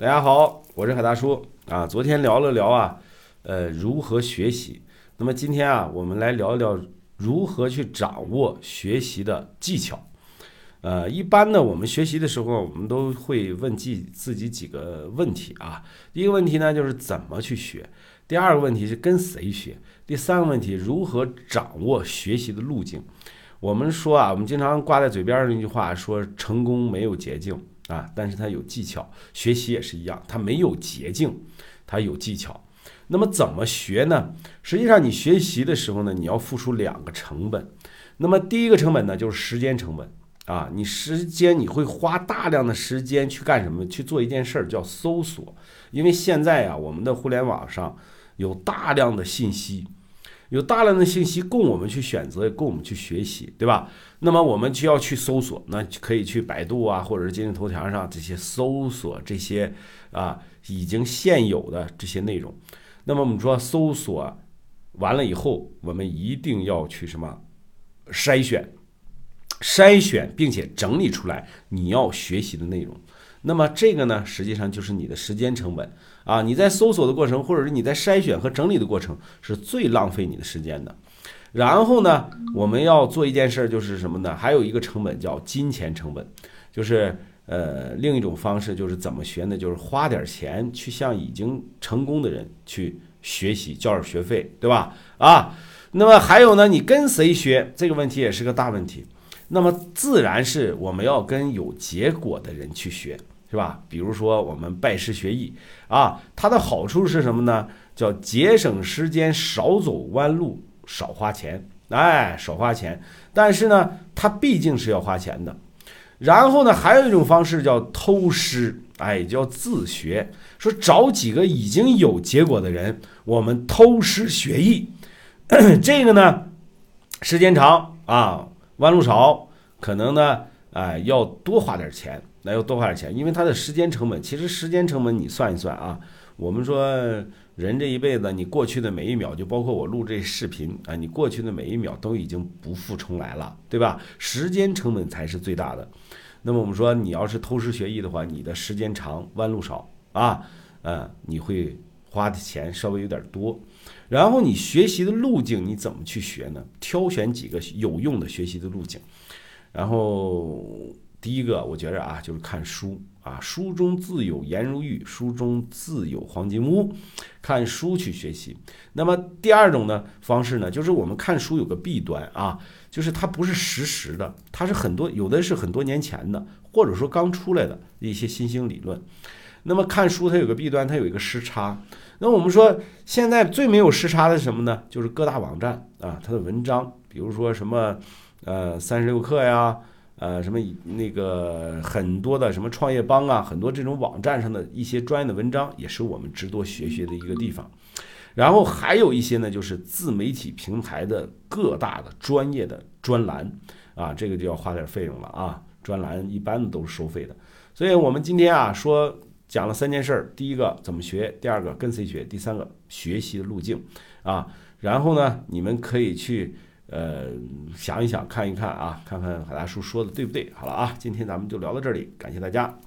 大家好，我是海大叔啊。昨天聊了聊啊，呃，如何学习。那么今天啊，我们来聊一聊如何去掌握学习的技巧。呃，一般呢，我们学习的时候，我们都会问自自己几个问题啊。第一个问题呢，就是怎么去学；第二个问题是跟谁学；第三个问题，如何掌握学习的路径。我们说啊，我们经常挂在嘴边的那句话说：“成功没有捷径。”啊，但是它有技巧，学习也是一样，它没有捷径，它有技巧。那么怎么学呢？实际上，你学习的时候呢，你要付出两个成本。那么第一个成本呢，就是时间成本啊，你时间你会花大量的时间去干什么？去做一件事儿叫搜索，因为现在啊，我们的互联网上有大量的信息。有大量的信息供我们去选择，也供我们去学习，对吧？那么我们就要去搜索，那可以去百度啊，或者是今日头条上这些搜索这些啊已经现有的这些内容。那么我们说搜索完了以后，我们一定要去什么筛选、筛选，并且整理出来你要学习的内容。那么这个呢，实际上就是你的时间成本啊！你在搜索的过程，或者是你在筛选和整理的过程，是最浪费你的时间的。然后呢，我们要做一件事儿，就是什么呢？还有一个成本叫金钱成本，就是呃，另一种方式就是怎么学呢？就是花点钱去向已经成功的人去学习，交点学费，对吧？啊，那么还有呢，你跟谁学？这个问题也是个大问题。那么自然是我们要跟有结果的人去学，是吧？比如说我们拜师学艺啊，它的好处是什么呢？叫节省时间，少走弯路，少花钱。哎，少花钱。但是呢，它毕竟是要花钱的。然后呢，还有一种方式叫偷师，哎，叫自学。说找几个已经有结果的人，我们偷师学艺。这个呢，时间长啊。弯路少，可能呢，哎，要多花点钱，那要多花点钱，因为它的时间成本，其实时间成本你算一算啊，我们说人这一辈子，你过去的每一秒，就包括我录这视频啊，你过去的每一秒都已经不复重来了，对吧？时间成本才是最大的。那么我们说，你要是偷师学艺的话，你的时间长，弯路少啊，嗯，你会花的钱稍微有点多。然后你学习的路径你怎么去学呢？挑选几个有用的学习的路径。然后第一个，我觉着啊，就是看书啊，书中自有颜如玉，书中自有黄金屋，看书去学习。那么第二种呢方式呢，就是我们看书有个弊端啊，就是它不是实时的，它是很多有的是很多年前的，或者说刚出来的一些新兴理论。那么看书它有个弊端，它有一个时差。那我们说现在最没有时差的是什么呢？就是各大网站啊，它的文章，比如说什么呃三十六课呀，呃什么那个很多的什么创业邦啊，很多这种网站上的一些专业的文章，也是我们值得学习的一个地方。然后还有一些呢，就是自媒体平台的各大的专业的专栏啊，这个就要花点费用了啊。专栏一般的都是收费的，所以我们今天啊说。讲了三件事儿，第一个怎么学，第二个跟谁学，第三个学习的路径啊。然后呢，你们可以去呃想一想，看一看啊，看看海大叔说的对不对。好了啊，今天咱们就聊到这里，感谢大家。